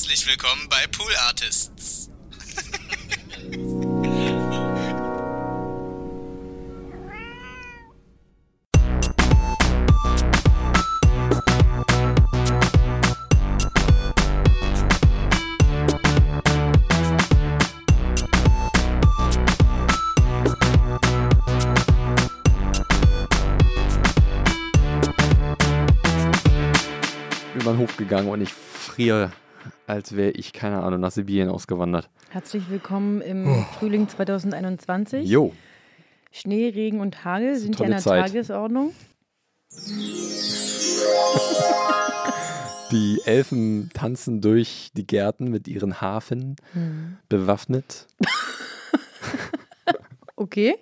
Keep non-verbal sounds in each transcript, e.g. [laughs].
Herzlich willkommen bei Pool Artists. hochgegangen und ich friere, als wäre ich, keine Ahnung, nach Sibirien ausgewandert. Herzlich willkommen im Frühling 2021. Jo, Schnee, Regen und Hagel sind ja in der Zeit. Tagesordnung. die Elfen tanzen durch die Gärten mit ihren Hafen, Hm. bewaffnet [laughs] Okay,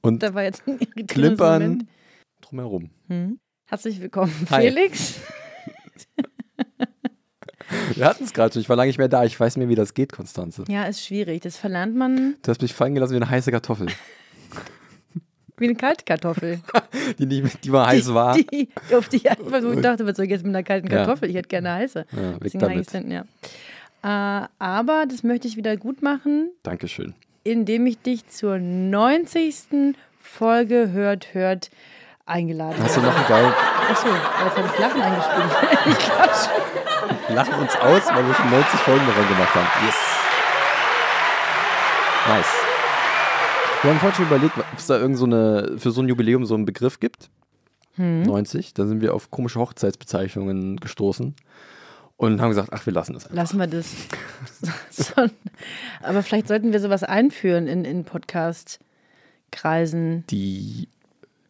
und da war jetzt ein klimpern Moment. drumherum. Hm. Herzlich willkommen, Hi. Felix. Wir hatten es gerade schon, ich war lange nicht mehr da. Ich weiß mehr, wie das geht, Konstanze. Ja, ist schwierig. Das verlernt man Du hast mich fallen gelassen wie eine heiße Kartoffel, [laughs] wie eine kalte Kartoffel. [laughs] die, nicht, die mal heiß war. Die, auf die ich einfach [laughs] so dachte, was soll ich jetzt mit einer kalten Ja. Kartoffel? Ich hätte gerne eine heiße. Ja, weg Deswegen damit. dann, ja. Äh, aber das möchte ich wieder gut machen, Dankeschön. indem ich dich zur 90. Folge Hört, Hört eingeladen. Hast du noch einen geilen Achso, jetzt habe ich Lachen eingespielt. [laughs] ich klatsch. Lachen uns aus, weil wir schon 90 Folgen davon gemacht haben. Yes. Nice. Wir haben vorhin schon überlegt, ob es da irgend so eine, für so ein Jubiläum so einen Begriff gibt. 90. Da sind wir auf komische Hochzeitsbezeichnungen gestoßen und haben gesagt, ach, wir lassen das einfach. Lassen wir das. [laughs] Aber vielleicht sollten wir sowas einführen in, in Podcast-Kreisen. Die,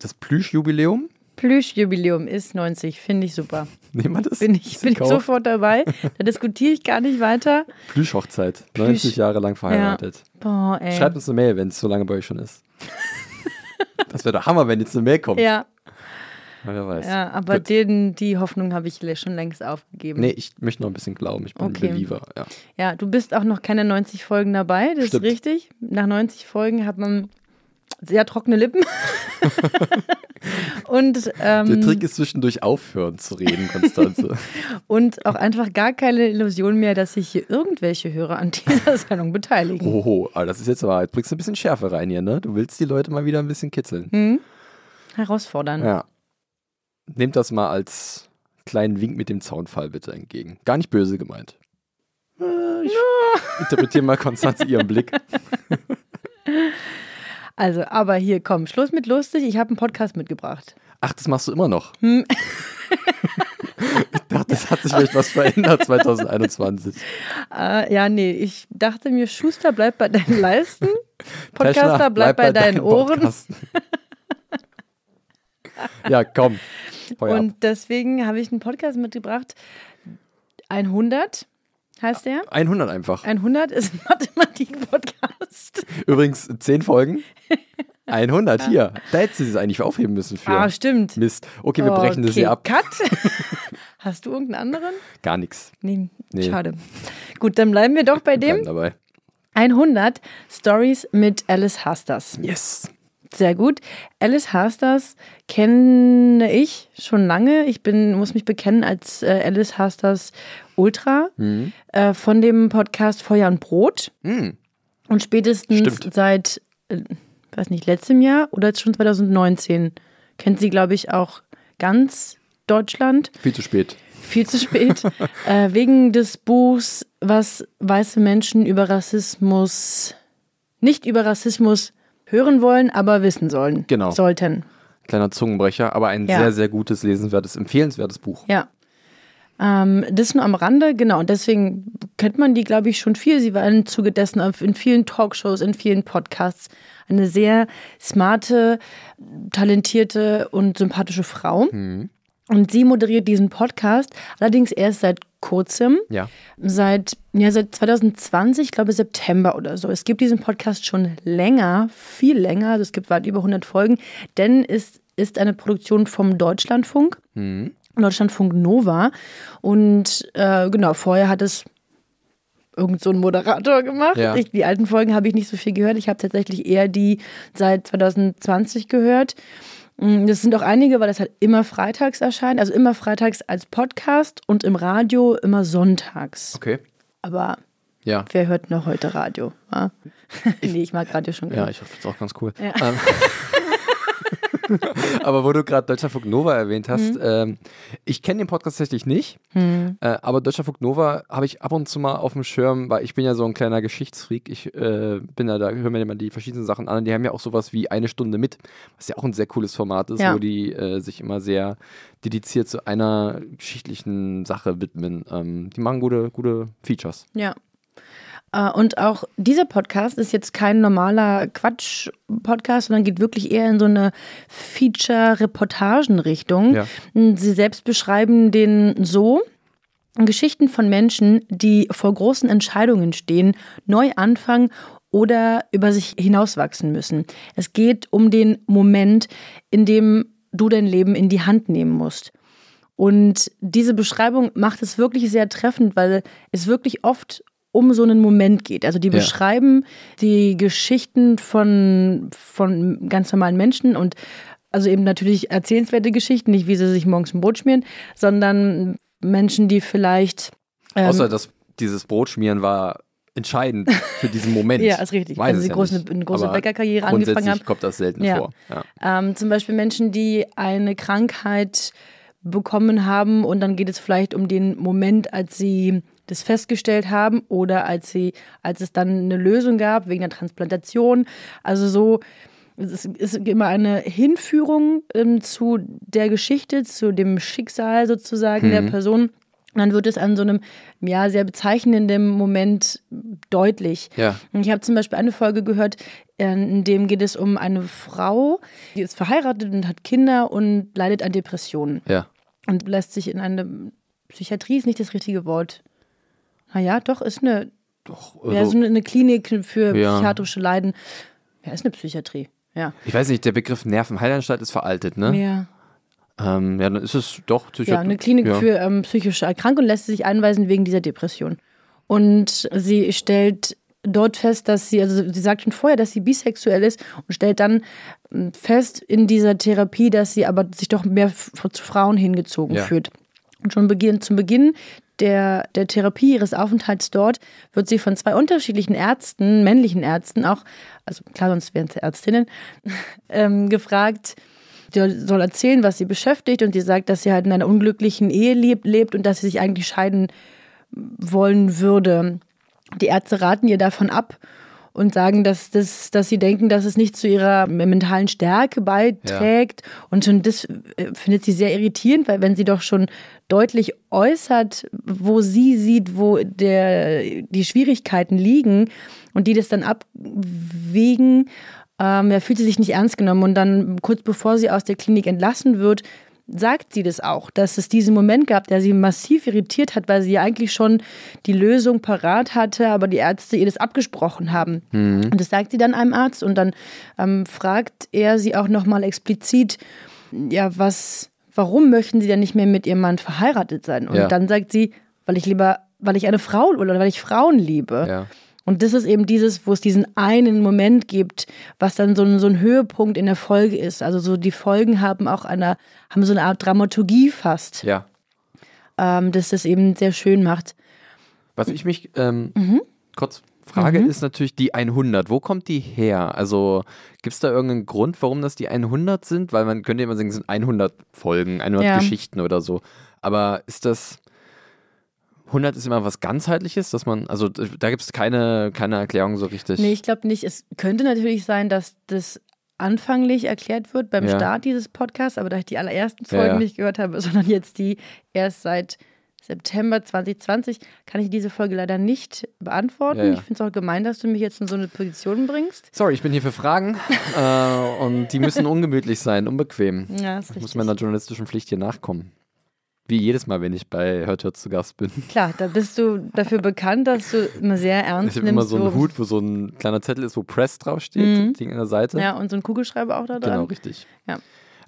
das Plüschjubiläum, Plüschjubiläum ist 90, finde ich super. nehmen wir das? Bin ich, bin in ich sofort dabei. Da diskutiere ich gar nicht weiter. Plüschhochzeit, 90 Jahre lang verheiratet. Boah, ey. Schreibt uns eine Mail, wenn es so lange bei euch schon ist. [laughs] das wäre der Hammer, wenn jetzt eine Mail kommt. Ja, Wer weiß. ja, aber Gut. den, die Hoffnung habe ich schon längst aufgegeben. Nee, ich möchte noch ein bisschen glauben. Ich bin Okay. ein Believer. Ja. Ja, du bist auch noch keine 90 Folgen dabei, das Stimmt. ist richtig. Nach 90 Folgen hat man sehr trockene Lippen. [laughs] und, Der ähm, Trick ist zwischendurch aufhören zu reden, Konstanze. [laughs] und auch einfach gar keine Illusion mehr, dass sich hier irgendwelche Hörer an dieser Sendung beteiligen. Oho, aber das ist jetzt aber, jetzt bringst du ein bisschen Schärfe rein hier, ne? Du willst die Leute mal wieder ein bisschen kitzeln. Hm? Herausfordern. Ja. Nehmt das mal als kleinen Wink mit dem Zaunfall bitte entgegen. Gar nicht böse gemeint. Äh, Ich interpretiere mal Konstanze ihren Blick. [laughs] Also, aber hier, komm, Schluss mit lustig. Ich habe einen Podcast mitgebracht. Ach, das machst du immer noch. Hm. [laughs] ich dachte, es hat sich vielleicht was verändert 2021. Äh, ja, nee, ich dachte mir, Schuster, bleib bei deinen Leisten. [laughs] Podcaster, Teschner, bleib, bei, deinen Ohren. Podcasten. [laughs] ja, komm. Feuer ab. Und deswegen habe ich einen Podcast mitgebracht. 100 heißt der. 100 einfach. 100 ist ein Mathematik-Podcast. Übrigens, 10 Folgen. [laughs] 100 hier. Da hättest du sie eigentlich aufheben müssen für. Ah, stimmt. Mist. Okay, wir brechen das hier ab. Cut. [laughs] Hast du irgendeinen anderen? Gar nichts. Nee, Nee. schade. Gut, dann bleiben wir doch bei Bleiben dem. dabei. 100 Stories mit Alice Hasters. Yes. Sehr gut. Alice Hasters kenne ich schon lange. Ich bin, muss mich bekennen als äh, Alice Hasters Ultra Mhm. äh, von dem Podcast Feuer und Brot. Mhm. Und spätestens Stimmt. seit, äh, weiß nicht, letztem Jahr oder jetzt schon 2019 kennt sie, glaube ich, auch ganz Deutschland. Viel zu spät. Viel zu spät. [laughs] äh, wegen des Buchs, was weiße Menschen über Rassismus, nicht über Rassismus hören wollen, aber wissen sollen. Genau. Sollten. Kleiner Zungenbrecher, aber ein Ja. sehr, sehr gutes, lesenswertes, empfehlenswertes Buch. Ja. Ähm, das nur am Rande, genau. Und deswegen kennt man die, glaube ich, schon viel. Sie war im Zuge dessen in vielen Talkshows, in vielen Podcasts. Eine sehr smarte, talentierte und sympathische Frau. Und sie moderiert diesen Podcast, allerdings erst seit kurzem. Ja. Seit, ja, seit 2020, ich glaube September oder so. Es gibt diesen Podcast schon länger, viel länger. Also es gibt weit über 100 Folgen, denn es ist eine Produktion vom Deutschlandfunk. Deutschlandfunk Nova. Und äh, genau, vorher hat es irgend so ein Moderator gemacht. Ja. Ich, die alten Folgen habe ich nicht so viel gehört. Ich habe tatsächlich eher die seit 2020 gehört. Mm, Das sind auch einige, weil das halt immer freitags erscheint. Also immer freitags als Podcast und im Radio immer sonntags. Okay. Aber Ja. wer hört noch heute Radio? wa? [laughs] nee, ich mag Radio schon Ja, gerne. ich finde es auch ganz cool. Ja. Ähm, [laughs] [laughs] aber wo du gerade Deutschlandfunk Nova erwähnt hast, Mhm. ähm, ich kenne den Podcast tatsächlich nicht, äh, aber Deutschlandfunk Nova habe ich ab und zu mal auf dem Schirm, weil ich bin ja so ein kleiner Geschichtsfreak. Ich äh, bin ja da, höre mir immer die verschiedenen Sachen an. Die haben ja auch sowas wie eine Stunde mit, was ja auch ein sehr cooles Format ist, Ja. wo die äh, sich immer sehr dediziert zu einer geschichtlichen Sache widmen. Ähm, die machen gute, gute Features. Ja. Äh, Und auch dieser Podcast ist jetzt kein normaler Quatsch-Podcast, sondern geht wirklich eher in so eine Feature-Reportagen-Richtung. Ja. Sie selbst beschreiben den so. Geschichten von Menschen, die vor großen Entscheidungen stehen, neu anfangen oder über sich hinauswachsen müssen. Es geht um den Moment, in dem du dein Leben in die Hand nehmen musst. Und diese Beschreibung macht es wirklich sehr treffend, weil es wirklich oft um so einen Moment geht. Also die Ja. beschreiben die Geschichten von, von ganz normalen Menschen und also eben natürlich erzählenswerte Geschichten, nicht wie sie sich morgens ein Brot schmieren, sondern Menschen, die vielleicht ähm, Außer, dass dieses Brotschmieren war entscheidend für diesen [laughs] Moment. Ja, ist richtig. Weiß Wenn es sie ja große- eine große Aber Bäckerkarriere angefangen haben. kommt das selten Ja. vor. Ja. Ähm, zum Beispiel Menschen, die eine Krankheit bekommen haben und dann geht es vielleicht um den Moment, als sie das festgestellt haben oder als sie, als es dann eine Lösung gab wegen der Transplantation. Also so, es ist immer eine Hinführung ähm, zu der Geschichte, zu dem Schicksal sozusagen der Person. Und dann wird es an so einem, ja, sehr bezeichnenden Moment deutlich. Ja. Ich habe zum Beispiel eine Folge gehört, äh, in dem geht es um eine Frau, die ist verheiratet und hat Kinder und leidet an Depressionen ja. und lässt sich in eine Psychiatrie ist nicht das richtige Wort. Naja, doch, ist eine, Doch, ja, also, so eine, eine Klinik für Ja. psychiatrische Leiden. Ja, ist eine Psychiatrie. Ja. ich weiß nicht, der Begriff Nervenheilanstalt ist veraltet, ne? Ja. Ähm, ja, dann ist es doch Psychiatrie. Ja, eine Klinik ja. für ähm, psychische Erkrankungen lässt sie sich einweisen wegen dieser Depression. Und sie stellt dort fest, dass sie, also sie sagt schon vorher, dass sie bisexuell ist und stellt dann ähm, fest in dieser Therapie, dass sie aber sich doch mehr zu Frauen hingezogen Ja. fühlt. Und schon beginn, zum Beginn der, der Therapie ihres Aufenthalts dort wird sie von zwei unterschiedlichen Ärzten, männlichen Ärzten auch, also klar, sonst wären es Ärztinnen, [laughs] ähm, gefragt, die soll erzählen, was sie beschäftigt und sie sagt, dass sie halt in einer unglücklichen Ehe lebt, lebt und dass sie sich eigentlich scheiden wollen würde. Die Ärzte raten ihr davon ab und sagen, dass, das, dass sie denken, dass es nicht zu ihrer mentalen Stärke beiträgt. Und schon das äh, findet sie sehr irritierend, weil wenn sie doch schon deutlich äußert, wo sie sieht, wo der, die Schwierigkeiten liegen und die das dann abwägen, ähm, ja, fühlt sie sich nicht ernst genommen. Und dann kurz bevor sie aus der Klinik entlassen wird, sagt sie das auch, dass es diesen Moment gab, der sie massiv irritiert hat, weil sie ja eigentlich schon die Lösung parat hatte, aber die Ärzte ihr das abgesprochen haben. Und das sagt sie dann einem Arzt und dann ähm, fragt er sie auch nochmal explizit, ja, was, warum möchten sie denn nicht mehr mit ihrem Mann verheiratet sein? Und Ja. dann sagt sie, weil ich lieber, weil ich eine Frau oder weil ich Frauen liebe. Ja. Und das ist eben dieses, wo es diesen einen Moment gibt, was dann so ein, so ein Höhepunkt in der Folge ist. Also so die Folgen haben auch eine, haben so eine Art Dramaturgie fast, ja. ähm, dass das eben sehr schön macht. Was ich mich ähm, Mhm. kurz frage, ist natürlich die 100. Wo kommt die her? Also gibt es da irgendeinen Grund, warum das die 100 sind? Weil man könnte immer sagen, es sind 100 Folgen, 100 Ja. Geschichten oder so. Aber ist das 100 ist immer was ganzheitliches, dass man, also da gibt es keine, keine Erklärung so richtig. Nee, ich glaube nicht. Es könnte natürlich sein, dass das anfanglich erklärt wird beim Ja. Start dieses Podcasts, aber da ich die allerersten Ja, Folgen ja. nicht gehört habe, [laughs] sondern jetzt die erst seit September 2020, kann ich diese Folge leider nicht beantworten. Ja, ja. Ich finde es auch gemein, dass du mich jetzt in so eine Position bringst. Sorry, ich bin hier für Fragen [laughs] äh, und die müssen ungemütlich sein, unbequem. Ja, ist Ich richtig. muss meiner journalistischen Pflicht hier nachkommen. Wie jedes Mal, wenn ich bei Hört Hört zu Gast bin. Klar, da bist du dafür bekannt, dass du immer sehr ernst Ich habe nimmst. immer so einen Hut, wo so ein kleiner Zettel ist, wo Press draufsteht, Ding an der Seite. Ja, und so ein Kugelschreiber auch da dran. genau, richtig. Ja.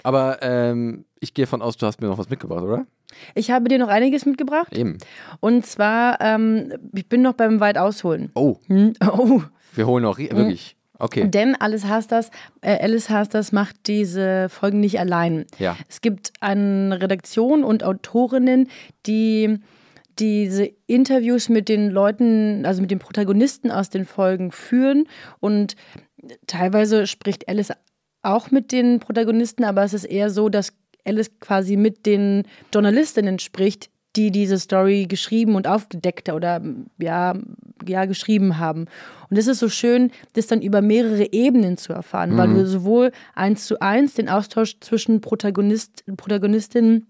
Aber ähm, ich gehe von aus, du hast mir noch was mitgebracht, oder? Ich habe dir noch einiges mitgebracht. Eben. Und zwar, ähm, ich bin noch beim weit ausholen. Oh, Hm? [laughs] Oh. wir holen noch wirklich. Okay. Denn Alice Hasters, äh, Alice Hasters macht diese Folgen nicht allein. Ja. Es gibt eine Redaktion und Autorinnen, die diese Interviews mit den Leuten, also mit den Protagonisten aus den Folgen führen und teilweise spricht Alice auch mit den Protagonisten, aber es ist eher so, dass Alice quasi mit den Journalistinnen spricht, die diese Story geschrieben und aufgedeckt oder ja, ja geschrieben haben. Und es ist so schön, das dann über mehrere Ebenen zu erfahren, mhm. weil du sowohl eins zu eins den Austausch zwischen Protagonist, Protagonistinnen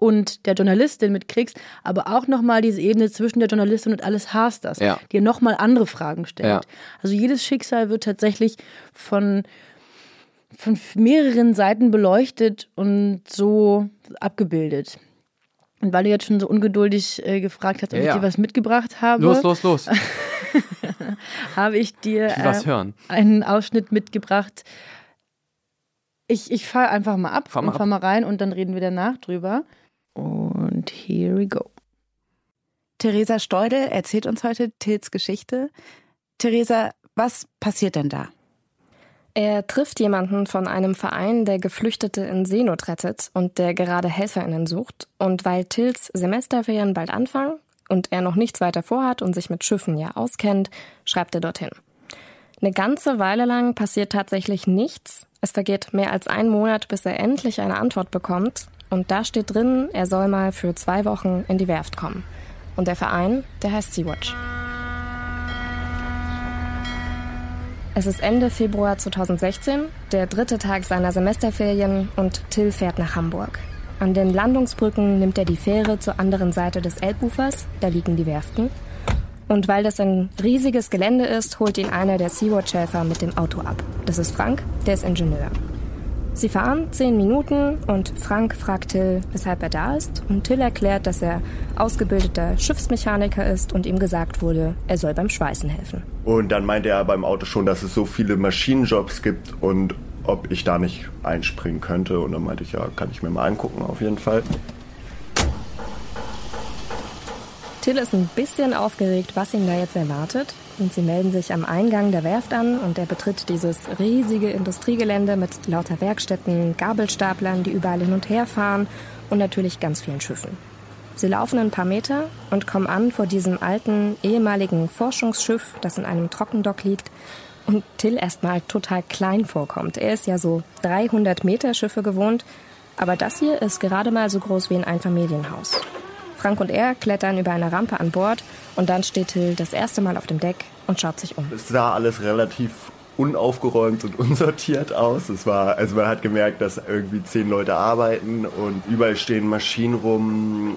und der Journalistin mitkriegst, aber auch nochmal diese Ebene zwischen der Journalistin und alles Hasters, ja. die nochmal andere Fragen stellt. Ja. Also jedes Schicksal wird tatsächlich von, von mehreren Seiten beleuchtet und so abgebildet. Und weil du jetzt schon so ungeduldig äh, gefragt hast, ob ja, ich dir was mitgebracht habe. Los, los, los. [laughs] habe ich dir ich was äh, hören. einen Ausschnitt mitgebracht. Ich, ich fahre einfach mal ab fahr mal und fahr mal rein und dann reden wir danach drüber. Und here we go. Theresa Steudel erzählt uns heute Tils Geschichte. Theresa, was passiert denn da? Er trifft jemanden von einem Verein, der Geflüchtete in Seenot rettet und der gerade HelferInnen sucht. Und weil Tils Semesterferien bald anfangen und er noch nichts weiter vorhat und sich mit Schiffen ja auskennt, schreibt er dorthin. Eine ganze Weile lang passiert tatsächlich nichts. Es vergeht mehr als ein Monat, bis er endlich eine Antwort bekommt. Und da steht drin, er soll mal für zwei Wochen in die Werft kommen. Und der Verein, der heißt Sea-Watch. Es ist Ende Februar 2016, der dritte Tag seiner Semesterferien und Till fährt nach Hamburg. An den Landungsbrücken nimmt er die Fähre zur anderen Seite des Elbufers, da liegen die Werften. Und weil das ein riesiges Gelände ist, holt ihn einer der Sea-Watch-Helfer mit dem Auto ab. Das ist Frank, der ist Ingenieur. Sie fahren zehn Minuten und Frank fragt Till, weshalb er da ist. Und Till erklärt, dass er ausgebildeter Schiffsmechaniker ist und ihm gesagt wurde, er soll beim Schweißen helfen. Und dann meinte er beim Auto schon, dass es so viele Maschinenjobs gibt und ob ich da nicht einspringen könnte. Und dann meinte ich, ja, kann ich mir mal angucken, auf jeden Fall. Till ist ein bisschen aufgeregt, was ihn da jetzt erwartet. Und sie melden sich am Eingang der Werft an und er betritt dieses riesige Industriegelände mit lauter Werkstätten, Gabelstaplern, die überall hin und her fahren und natürlich ganz vielen Schiffen. Sie laufen ein paar Meter und kommen an vor diesem alten, ehemaligen Forschungsschiff, das in einem Trockendock liegt und Till erstmal total klein vorkommt. Er ist ja so 300 Meter Schiffe gewohnt, aber das hier ist gerade mal so groß wie ein Einfamilienhaus. Frank und er klettern über eine Rampe an Bord und dann steht Till das erste Mal auf dem Deck und schaut sich um. Es sah alles relativ unaufgeräumt und [laughs] unsortiert aus. Es war, also man hat gemerkt, dass irgendwie zehn Leute arbeiten und überall stehen Maschinen rum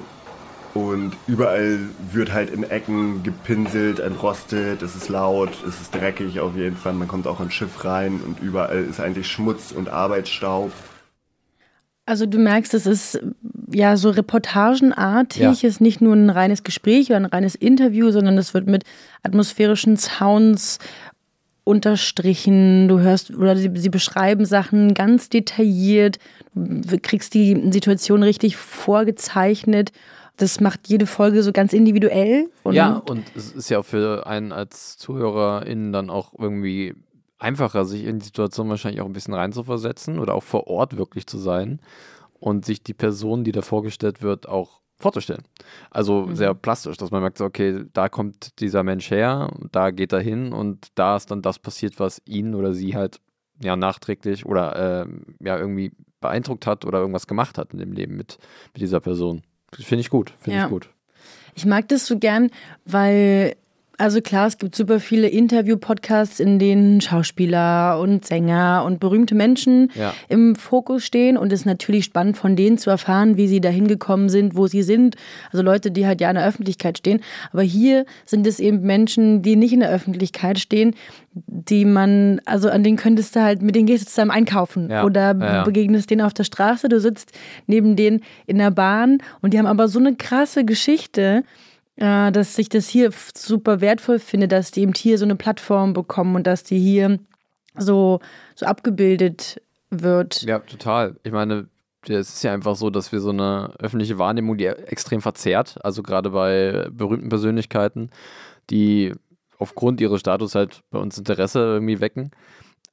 und überall wird halt in Ecken gepinselt, entrostet, es ist laut, es ist dreckig auf jeden Fall. Man kommt auch ins Schiff rein und überall ist eigentlich Schmutz und Arbeitsstaub. Also du merkst, es ist ja so reportagenartig, ja. ist nicht nur ein reines Gespräch oder ein reines Interview, sondern es wird mit atmosphärischen Sounds unterstrichen. Du hörst oder sie, sie beschreiben Sachen ganz detailliert, du kriegst die Situation richtig vorgezeichnet. Das macht jede Folge so ganz individuell. Und ja, und es ist ja für einen als ZuhörerInnen dann auch irgendwie einfacher, sich in die Situation wahrscheinlich auch ein bisschen reinzuversetzen oder auch vor Ort wirklich zu sein und sich die Person, die da vorgestellt wird, auch vorzustellen. Also mhm. sehr plastisch, dass man merkt, okay, da kommt dieser Mensch her, da geht er hin und da ist dann das passiert, was ihn oder sie halt ja nachträglich oder äh, ja irgendwie beeindruckt hat oder irgendwas gemacht hat in dem Leben mit, mit dieser Person. Finde ich gut, finde ja. ich gut. Ich mag das so gern, weil also klar, es gibt super viele Interview-Podcasts, in denen Schauspieler und Sänger und berühmte Menschen ja. im Fokus stehen. Und es ist natürlich spannend, von denen zu erfahren, wie sie da hingekommen sind, wo sie sind. Also Leute, die halt ja in der Öffentlichkeit stehen. Aber hier sind es eben Menschen, die nicht in der Öffentlichkeit stehen, die man, also an denen könntest du halt, mit denen gehst du zusammen einkaufen ja. oder ja, begegnest denen auf der Straße. Du sitzt neben denen in der Bahn und die haben aber so eine krasse Geschichte dass ich das hier super wertvoll finde, dass die eben hier so eine Plattform bekommen und dass die hier so, so abgebildet wird. Ja, total. Ich meine, es ist ja einfach so, dass wir so eine öffentliche Wahrnehmung, die extrem verzerrt, also gerade bei berühmten Persönlichkeiten, die aufgrund ihres Status halt bei uns Interesse irgendwie wecken.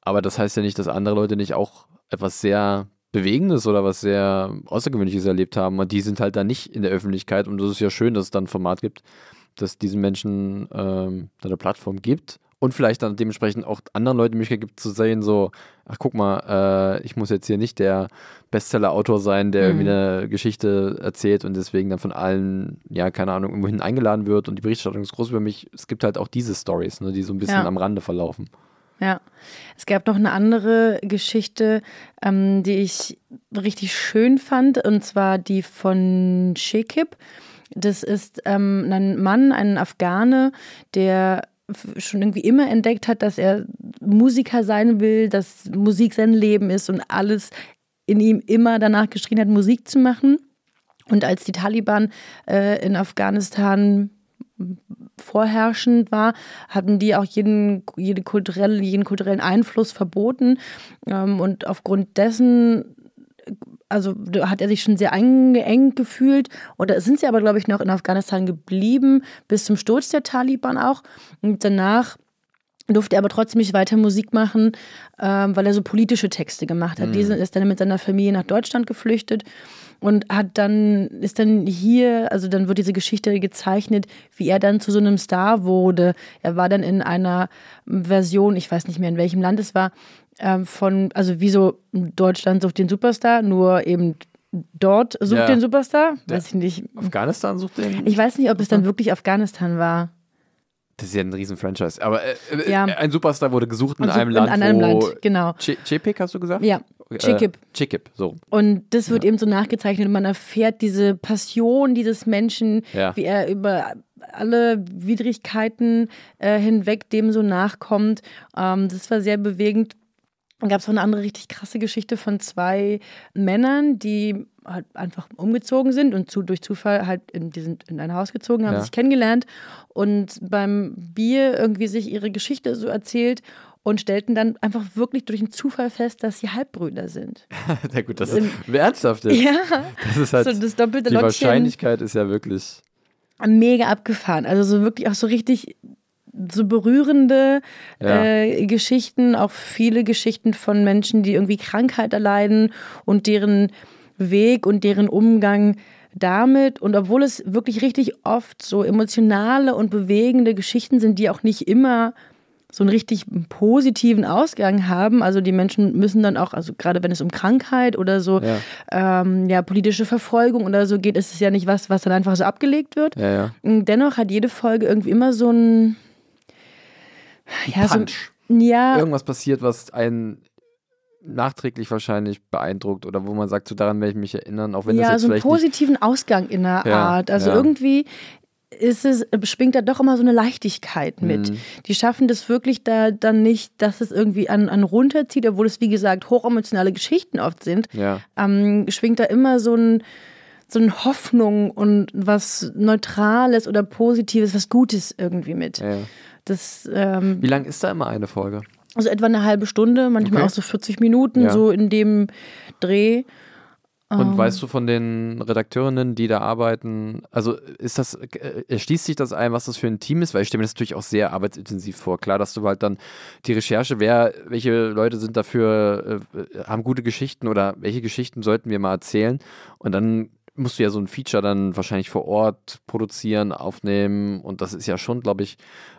Aber das heißt ja nicht, dass andere Leute nicht auch etwas sehr Bewegendes oder was sehr Außergewöhnliches erlebt haben. Und die sind halt dann nicht in der Öffentlichkeit. Und das ist ja schön, dass es dann ein Format gibt, das diesen Menschen ähm, eine Plattform gibt und vielleicht dann dementsprechend auch anderen Leuten die Möglichkeit gibt zu sehen, so, ach guck mal, äh, ich muss jetzt hier nicht der Bestseller-Autor sein, der Mhm. irgendwie eine Geschichte erzählt und deswegen dann von allen, ja, keine Ahnung, irgendwohin eingeladen wird und die Berichterstattung ist groß über mich. Es gibt halt auch diese Stories, ne, die so ein bisschen Ja. am Rande verlaufen. Ja, es gab noch eine andere Geschichte, ähm, die ich richtig schön fand, und zwar die von Shekib. Das ist ähm, ein Mann, ein Afghane, der schon irgendwie immer entdeckt hat, dass er Musiker sein will, dass Musik sein Leben ist und alles in ihm immer danach geschrien hat, Musik zu machen. Und als die Taliban äh, in Afghanistan vorherrschend war, hatten die auch jeden, jede kulturelle, jeden kulturellen Einfluss verboten. Ähm, und aufgrund dessen, also hat er sich schon sehr eingeengt gefühlt. Oder sind sie aber, glaube ich, noch in Afghanistan geblieben, bis zum Sturz der Taliban auch. Und danach durfte er aber trotzdem nicht weiter Musik machen, ähm, weil er so politische Texte gemacht hat. Diese ist dann mit seiner Familie nach Deutschland geflüchtet und hat dann, ist dann hier, also dann wird diese Geschichte gezeichnet, wie er dann zu so einem Star wurde. Er war dann in einer Version, ich weiß nicht mehr in welchem Land es war, ähm, von, also wie so Deutschland sucht den Superstar, nur eben dort sucht Ja. den Superstar. Weiß ich nicht. Afghanistan sucht den? Ich weiß nicht, ob es dann wirklich Afghanistan war. Das ist ja ein riesen Franchise. Aber äh, äh, Ja. ein Superstar wurde gesucht in Also einem Land, in einem wo Land, genau. Che- Chepik hast du gesagt? Ja, Chekip. Äh, Chekip, so. Und das wird eben so nachgezeichnet und man erfährt diese Passion dieses Menschen, Ja. wie er über alle Widrigkeiten äh, hinweg dem so nachkommt. Ähm, das war sehr bewegend. Dann gab es auch eine andere richtig krasse Geschichte von zwei Männern, die halt einfach umgezogen sind und zu, durch Zufall halt in, die sind in ein Haus gezogen, haben Ja. sich kennengelernt und beim Bier irgendwie sich ihre Geschichte so erzählt und stellten dann einfach wirklich durch einen Zufall fest, dass sie Halbbrüder sind. [laughs] Na gut, das ist ernsthaft. Ja, Das ist halt, so das doppelte die Lottchen. Wahrscheinlichkeit ist ja wirklich. mega abgefahren. Also so wirklich auch so richtig so berührende Ja. äh, Geschichten, auch viele Geschichten von Menschen, die irgendwie Krankheit erleiden und deren Weg und deren Umgang damit. Und obwohl es wirklich richtig oft so emotionale und bewegende Geschichten sind, die auch nicht immer so einen richtig positiven Ausgang haben. Also die Menschen müssen dann auch, also gerade wenn es um Krankheit oder so, Ja. ähm, ja, politische Verfolgung oder so geht, ist es ja nicht was, was dann einfach so abgelegt wird. Ja, ja. Dennoch hat jede Folge irgendwie immer so ein ja, Punch. So, ja, Irgendwas passiert, was einen nachträglich wahrscheinlich beeindruckt oder wo man sagt, so daran werde ich mich erinnern, auch wenn ja, das so jetzt einen vielleicht nicht. positiven Ausgang in der Ja, Art. Also ja. irgendwie ist es, schwingt da doch immer so eine Leichtigkeit mit. Mhm. Die schaffen das wirklich da dann nicht, dass es irgendwie an, an runterzieht, obwohl es, wie gesagt, hochemotionale Geschichten oft sind. Ja. ähm, schwingt da immer so ein so eine Hoffnung und was Neutrales oder Positives, was Gutes irgendwie mit. Ja. Das, ähm, Wie lang ist da immer eine Folge? Also etwa eine halbe Stunde, manchmal Okay. auch so 40 Minuten, Ja. so in dem Dreh. Und Ähm. weißt du von den Redakteurinnen, die da arbeiten, also ist das, äh, erschließt sich das ein, was das für ein Team ist? Weil ich stelle mir das natürlich auch sehr arbeitsintensiv vor. Klar, dass du halt dann die Recherche, wer, welche Leute sind dafür, äh, haben gute Geschichten oder welche Geschichten sollten wir mal erzählen? Und dann musst du ja so ein Feature dann wahrscheinlich vor Ort produzieren, aufnehmen und das ist ja schon, glaube ich,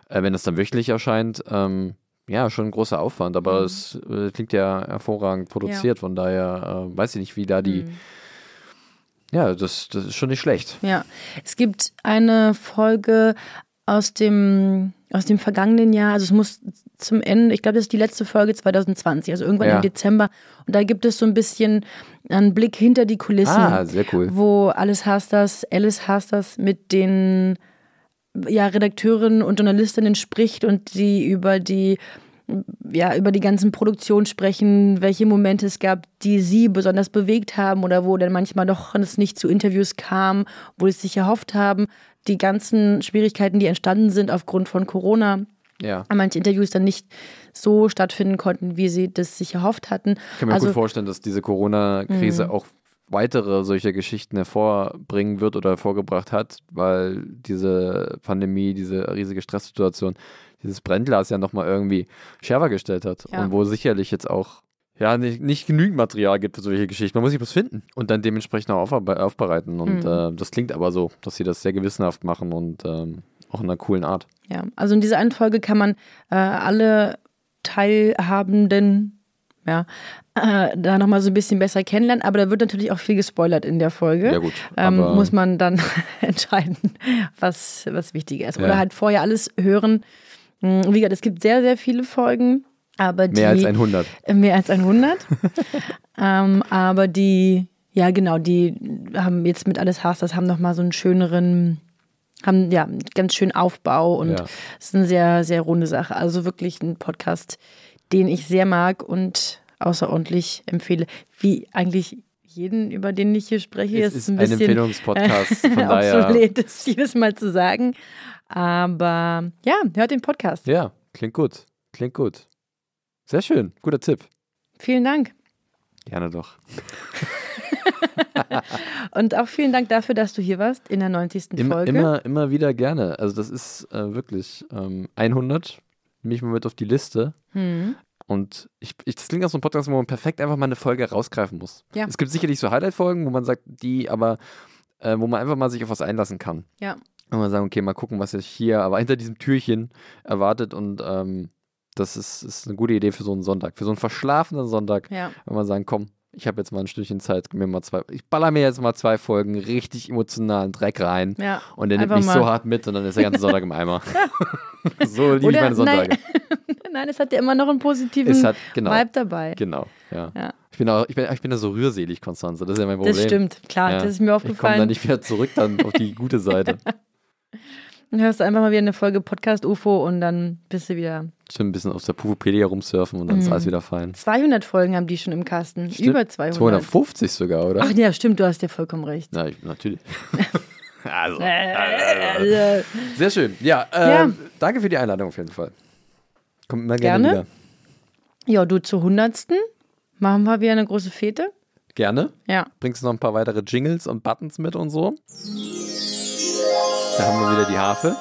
äh, wenn das dann wöchentlich erscheint, ähm, ja, schon ein großer Aufwand, aber Mhm. es äh, klingt ja hervorragend produziert, von daher äh, weiß ich nicht, wie da die, Mhm. ja, das, das ist schon nicht schlecht. Ja, es gibt eine Folge aus dem, aus dem vergangenen Jahr, also es muss zum Ende, ich glaube, das ist die letzte Folge 2020, also irgendwann Ja. im Dezember. Und da gibt es so ein bisschen einen Blick hinter die Kulissen. Ah, sehr cool. Wo Alice Hasters, Alice Hasters mit den ja, Redakteurinnen und Journalistinnen spricht und sie über die ja, über die ganzen Produktionen sprechen, welche Momente es gab, die sie besonders bewegt haben oder wo dann manchmal doch es nicht zu Interviews kam, wo sie es sich erhofft haben. Die ganzen Schwierigkeiten, die entstanden sind aufgrund von Corona, Ja. manche Interviews dann nicht so stattfinden konnten, wie sie das sich erhofft hatten. Ich kann mir also, gut vorstellen, dass diese Corona-Krise Mhm. auch weitere solcher Geschichten hervorbringen wird oder hervorgebracht hat, weil diese Pandemie, diese riesige Stresssituation, dieses Brennglas ja nochmal irgendwie schärfer gestellt hat Ja. und wo sicherlich jetzt auch ja, nicht, nicht genügend Material gibt für solche Geschichten. Man muss sich was finden und dann dementsprechend auch aufbereiten. Und äh, das klingt aber so, dass sie das sehr gewissenhaft machen und ähm, auch in einer coolen Art. Ja, also in dieser einen Folge kann man äh, alle Teilhabenden ja, äh, da nochmal so ein bisschen besser kennenlernen, aber da wird natürlich auch viel gespoilert in der Folge. Ja, gut, Ähm, muss man dann [laughs] entscheiden, was, was wichtiger ist. Oder Ja. halt vorher alles hören. Mm, Wie gesagt, es gibt sehr, sehr viele Folgen, aber die. Mehr als 100. Äh, Mehr als 100. [laughs] ähm, aber die, ja genau, die haben jetzt mit Alles Hass, das haben nochmal so einen schöneren, haben ja einen ganz schönen Aufbau und Ja. es ist eine sehr, sehr runde Sache. Also wirklich ein Podcast, den ich sehr mag und außerordentlich empfehle. Wie eigentlich jeden, über den ich hier spreche, Es ist ist ein ein bisschen Empfehlungspodcast, von [laughs] daher. obsolet, das jedes Mal zu sagen. Aber ja, hört den Podcast. Ja, klingt gut. Klingt gut. Sehr schön. Guter Tipp. Vielen Dank. Gerne doch. [laughs] Und auch vielen Dank dafür, dass du hier warst in der 90. Immer, Folge. immer, immer wieder gerne. Also das ist äh, wirklich ähm, 100. Nehme ich mal mit auf die Liste. Hm. Und ich, ich, das klingt auch so ein Podcast, wo man perfekt einfach mal eine Folge rausgreifen muss. Ja. Es gibt sicherlich so Highlight-Folgen, wo man sagt, die aber, äh, wo man einfach mal sich auf was einlassen kann. Ja. Und man sagen, okay, mal gucken, was sich hier aber hinter diesem Türchen erwartet. Und ähm, das ist, ist eine gute Idee für so einen Sonntag. Für so einen verschlafenen Sonntag, Ja. wenn man sagen, komm, ich habe jetzt mal ein Stückchen Zeit, mir mal zwei, ich baller mir jetzt mal zwei Folgen richtig emotionalen Dreck rein. Ja. Und der nimmt mich mal. so hart mit und dann ist der ganze Sonntag im Eimer. [laughs] so liebe ich meine Sonntage. Nein, [laughs] nein, es hat ja immer noch einen positiven hat, genau. Vibe dabei. Genau, ja. Ja. Ich, bin auch, ich, bin, ich bin da so rührselig, Konstanze. Das ist ja mein Problem. Das stimmt, klar, das ist mir Ich komme aufgefallen. da nicht wieder zurück dann auf die gute Seite. [laughs] Dann hörst du einfach mal wieder eine Folge Podcast UFO und dann bist du wieder. Schön ein bisschen auf der Pupupedia rumsurfen und dann ist Mhm. alles wieder fein. 200 Folgen haben die schon im Kasten. Stimmt. Über 200. 250 sogar, oder? Ach ja, stimmt, du hast ja vollkommen recht. Na, ich, natürlich. [laughs] also, Äh, sehr schön. Ja, ähm, Ja. danke für die Einladung auf jeden Fall. Kommt immer Gerne. gerne, Ja, du zur 100. machen wir wieder eine große Fete. wieder. Gerne. Ja. Bringst du noch ein paar weitere Jingles und Buttons mit und so. Da haben wir wieder die Harfe.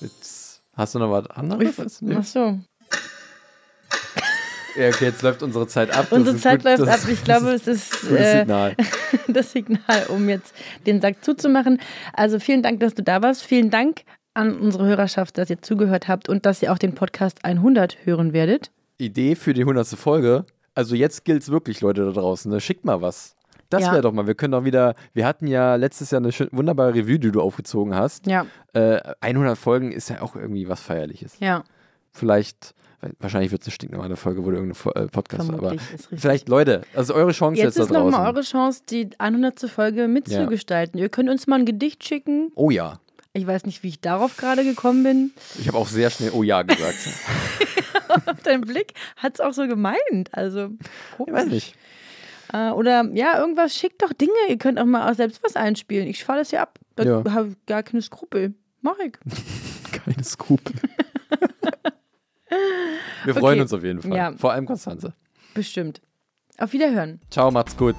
Jetzt hast du noch was anderes? Ach so. Ja, okay, jetzt läuft unsere Zeit ab. Unsere Zeit gut, läuft ab. Ich glaube, es ist äh, Signal. [laughs] das Signal, um jetzt den Sack zuzumachen. Also vielen Dank, dass du da warst. Vielen Dank an unsere Hörerschaft, dass ihr zugehört habt und dass ihr auch den Podcast 100 hören werdet. Idee für die 100. Folge. Also jetzt gilt es wirklich, Leute da draußen. Ne? Schickt mal was. Das Ja. wäre doch mal. Wir können doch wieder. Wir hatten ja letztes Jahr eine schön, wunderbare Revue, die du aufgezogen hast. Ja, Äh, 100 Folgen ist ja auch irgendwie was Feierliches. ja, Vielleicht, wahrscheinlich wird es eine stinknormale Folge, wo du irgendeine Fo- äh, Podcast aber vermutlich ist richtig. Vielleicht, Leute, also eure Chance Jetzt jetzt, ist da draußen. nochmal eure Chance, die 100. Folge mitzugestalten. Ihr könnt uns mal ein Gedicht schicken. oh ja. Ich weiß nicht, wie ich darauf gerade gekommen bin. Ich habe auch sehr schnell Oh ja gesagt. [laughs] Dein Blick hat es auch so gemeint. Also, ich weiß nicht. Äh, oder ja, irgendwas, schickt doch Dinge. Ihr könnt auch mal auch selbst was einspielen. Ich fahre das ja ab. Da Ja. habe ich gar keine Skrupel. Mach ich. [laughs] Keine Skrupel. [laughs] Wir freuen Okay. uns auf jeden Fall. Ja. Vor allem Konstanze. Bestimmt. Auf Wiederhören. Ciao, macht's gut.